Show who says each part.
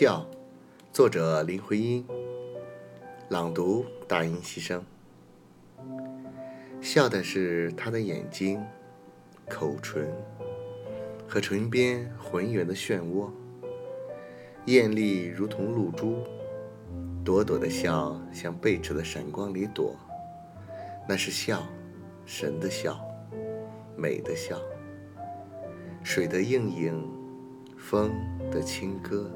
Speaker 1: 笑，作者林徽因，朗读大音希声。笑的是他的眼睛、口唇和唇边浑圆的漩涡，艳丽如同露珠，朵朵的笑像背驰的闪光里躲。那是笑，神的笑，美的笑。水的映影，风的轻歌。